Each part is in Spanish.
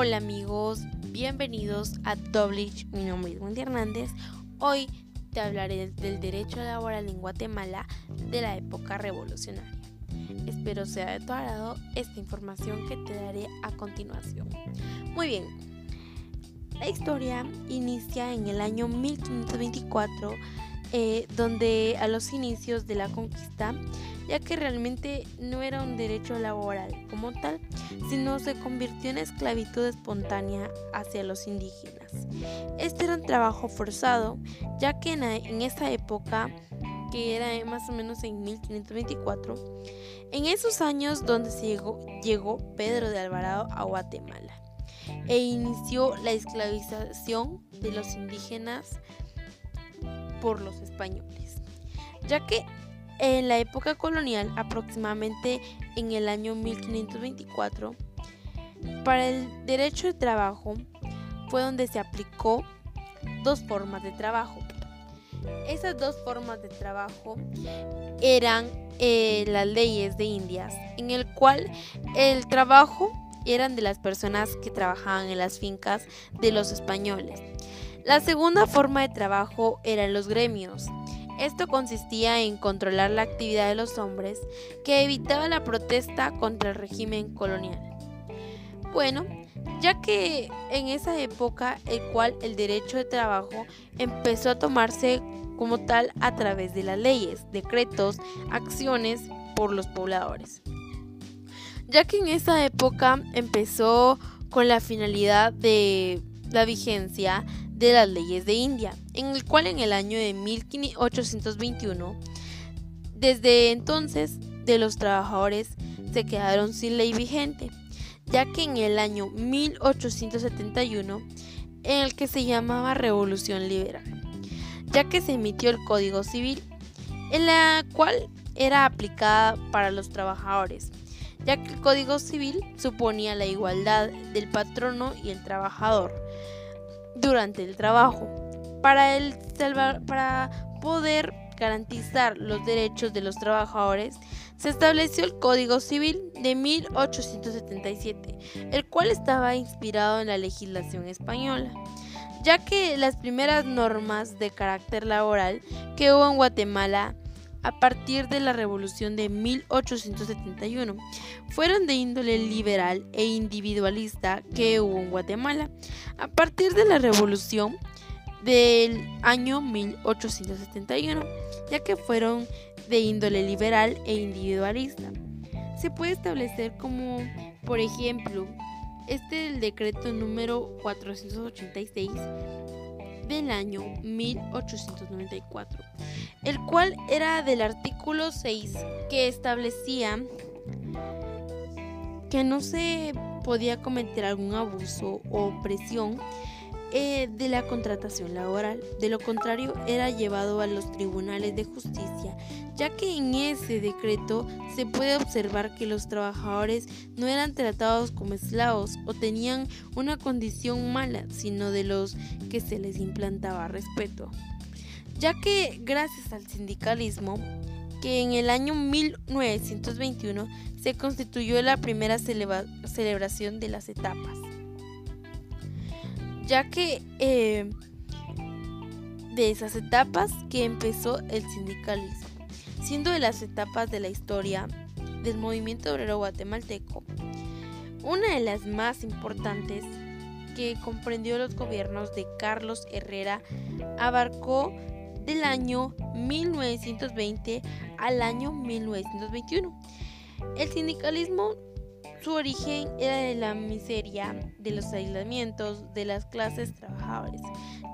Hola amigos, bienvenidos a Doblich, mi nombre es Wendy Hernández. Hoy te hablaré del derecho laboral en Guatemala de la época revolucionaria. Espero sea de tu agrado esta información que te daré a continuación. Muy bien, la historia inicia en el año 1524, eh, donde a los inicios de la conquista ya que realmente no era un derecho laboral como tal, sino se convirtió en esclavitud espontánea hacia los indígenas. Este era un trabajo forzado, ya que en, esa época, que era más o menos en 1524, en esos años donde llegó Pedro de Alvarado a Guatemala e inició la esclavización de los indígenas por los españoles, ya que en la época colonial, aproximadamente en el año 1524, para el derecho de trabajo fue donde se aplicó dos formas de trabajo. Esas dos formas de trabajo eran eh, las leyes de Indias, en el cual el trabajo eran de las personas que trabajaban en las fincas de los españoles. La segunda forma de trabajo eran los gremios, esto consistía en controlar la actividad de los hombres que evitaba la protesta contra el régimen colonial. Bueno, ya que en esa época el cual el derecho de trabajo empezó a tomarse como tal a través de las leyes, decretos, acciones por los pobladores. Ya que en esa época empezó con la finalidad de la vigencia de las leyes de India, en el cual en el año de 1821, desde entonces, de los trabajadores se quedaron sin ley vigente, ya que en el año 1871, en el que se llamaba Revolución Liberal, ya que se emitió el Código Civil, en la cual era aplicada para los trabajadores, ya que el Código Civil suponía la igualdad del patrono y el trabajador, durante el trabajo. Para, el para poder garantizar los derechos de los trabajadores, se estableció el Código Civil de 1877, el cual estaba inspirado en la legislación española, ya que las primeras normas de carácter laboral que hubo en Guatemala a partir de la revolución de 1871 fueron de índole liberal e individualista que hubo en Guatemala. A partir de la revolución del año 1871, ya que fueron de índole liberal e individualista. Se puede establecer como, por ejemplo, este es el decreto número 486 del año 1894, el cual era del artículo 6 que establecía que no se podía cometer algún abuso o presión eh, de la contratación laboral. De lo contrario, era llevado a los tribunales de justicia, ya que en ese decreto se puede observar que los trabajadores no eran tratados como esclavos o tenían una condición mala, sino de los que se les implantaba respeto. Ya que gracias al sindicalismo, que en el año 1921 se constituyó la primera celebración de las etapas ya que eh, de esas etapas que empezó el sindicalismo, siendo de las etapas de la historia del movimiento obrero guatemalteco, una de las más importantes que comprendió los gobiernos de Carlos Herrera abarcó del año 1920 al año 1921. El sindicalismo su origen era de la miseria, de los aislamientos de las clases trabajadoras,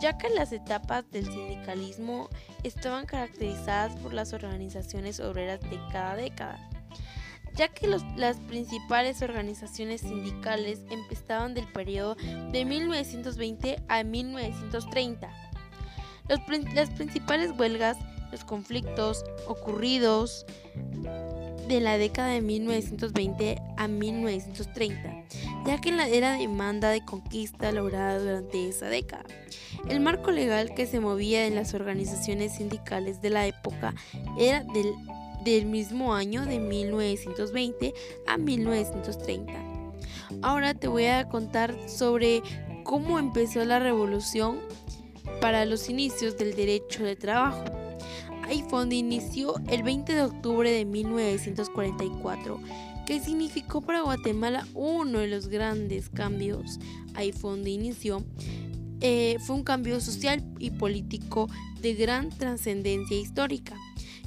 ya que las etapas del sindicalismo estaban caracterizadas por las organizaciones obreras de cada década, ya que las principales organizaciones sindicales empezaban del periodo de 1920 a 1930. las principales huelgas, los conflictos ocurridos de la década de 1920 a 1930, ya que era demanda de conquista lograda durante esa década. El marco legal que se movía en las organizaciones sindicales de la época era del, del mismo año de 1920 a 1930. Ahora te voy a contar sobre cómo empezó la revolución para los inicios del derecho de trabajo. Donde inició el 20 de octubre de 1944, que significó para Guatemala uno de los grandes cambios. Donde inició. Eh, fue un cambio social y político de gran trascendencia histórica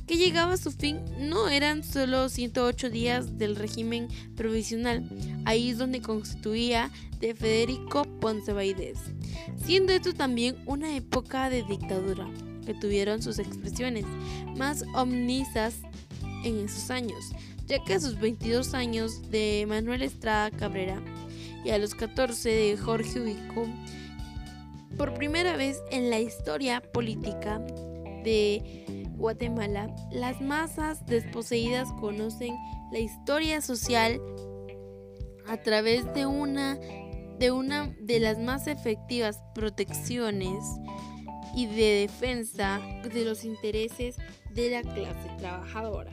que llegaba a su fin no eran solo 108 días del régimen provisional, ahí es donde constituía de Federico Ponce Baidés, siendo esto también una época de dictadura, que tuvieron sus expresiones más omnisas en esos años, ya que a sus 22 años de Manuel Estrada Cabrera y a los 14 de Jorge Ubico, por primera vez en la historia política de Guatemala, las masas desposeídas conocen la historia social a través de una de una de las más efectivas protecciones y de defensa de los intereses de la clase trabajadora,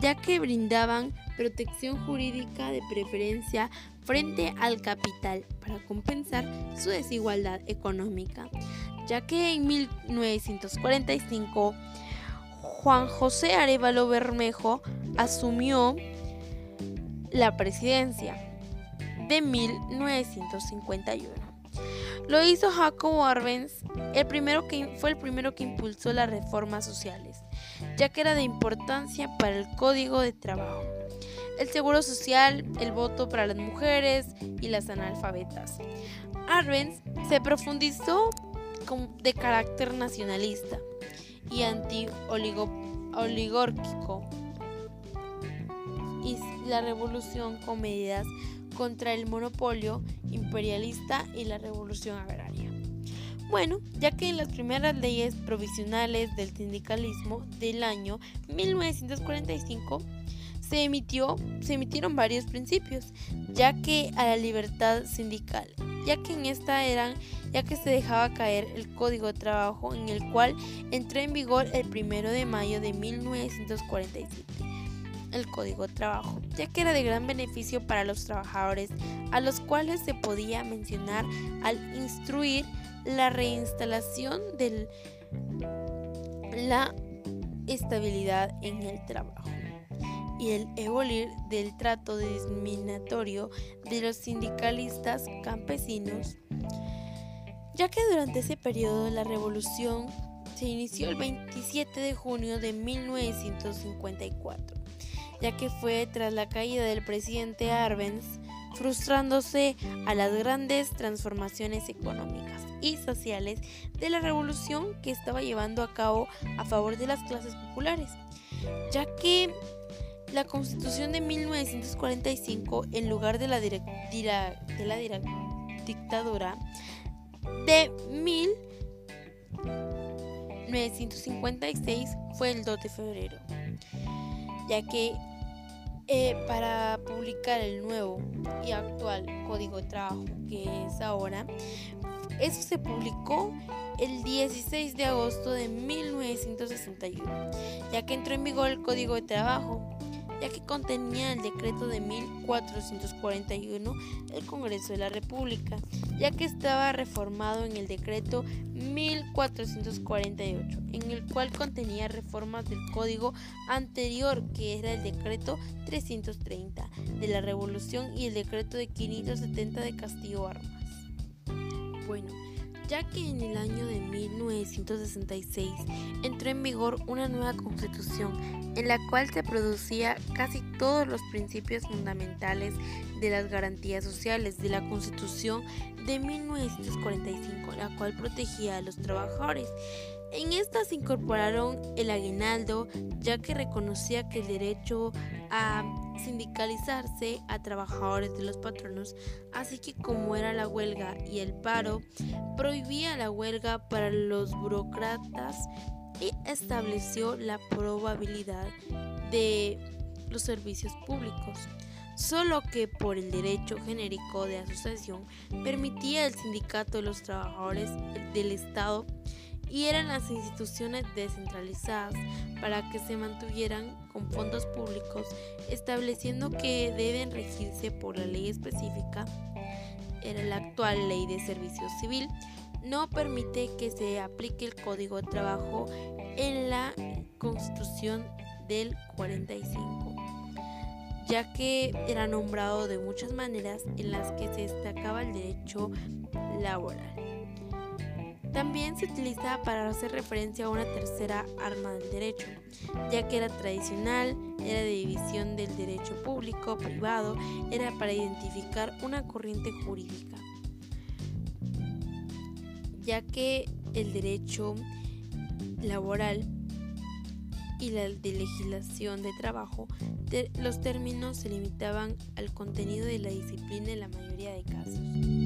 ya que brindaban protección jurídica de preferencia frente al capital para compensar su desigualdad económica ya que en 1945 Juan José Arevalo Bermejo asumió la presidencia de 1951. Lo hizo Jacobo Arbenz, el primero que, fue el primero que impulsó las reformas sociales, ya que era de importancia para el código de trabajo, el seguro social, el voto para las mujeres y las analfabetas. Arbenz se profundizó de carácter nacionalista y anti-oligórquico y la revolución con medidas contra el monopolio imperialista y la revolución agraria. Bueno, ya que en las primeras leyes provisionales del sindicalismo del año 1945 se, emitió, se emitieron varios principios, ya que a la libertad sindical, ya que en esta eran, ya que se dejaba caer el Código de Trabajo en el cual entró en vigor el 1 de mayo de 1947 el Código de Trabajo, ya que era de gran beneficio para los trabajadores, a los cuales se podía mencionar al instruir la reinstalación de la estabilidad en el trabajo y el evolir del trato discriminatorio de los sindicalistas campesinos, ya que durante ese periodo la revolución se inició el 27 de junio de 1954, ya que fue tras la caída del presidente Arbenz, frustrándose a las grandes transformaciones económicas y sociales de la revolución que estaba llevando a cabo a favor de las clases populares, ya que la Constitución de 1945, en lugar de la, de la dictadura de 1956, fue el 2 de febrero, ya que eh, para publicar el nuevo y actual Código de Trabajo, que es ahora, eso se publicó el 16 de agosto de 1961, ya que entró en vigor el Código de Trabajo ya que contenía el decreto de 1441 del Congreso de la República, ya que estaba reformado en el decreto 1448, en el cual contenía reformas del código anterior, que era el decreto 330 de la Revolución y el decreto de 570 de Castillo Armas. Bueno, ya que en el año de 1966 entró en vigor una nueva constitución en la cual se producía casi todos los principios fundamentales de las garantías sociales de la constitución de 1945, la cual protegía a los trabajadores. En esta se incorporaron el aguinaldo, ya que reconocía que el derecho a sindicalizarse a trabajadores de los patronos, así que como era la huelga y el paro, prohibía la huelga para los burócratas y estableció la probabilidad de los servicios públicos, solo que por el derecho genérico de asociación permitía el sindicato de los trabajadores del Estado y eran las instituciones descentralizadas para que se mantuvieran con fondos públicos, estableciendo que deben regirse por la ley específica, era la actual ley de servicio civil, no permite que se aplique el Código de Trabajo en la Constitución del 45, ya que era nombrado de muchas maneras en las que se destacaba el derecho laboral. También se utiliza para hacer referencia a una tercera arma del derecho, ya que era tradicional, era de división del derecho público-privado, era para identificar una corriente jurídica, ya que el derecho laboral y la de legislación de trabajo, los términos se limitaban al contenido de la disciplina en la mayoría de casos.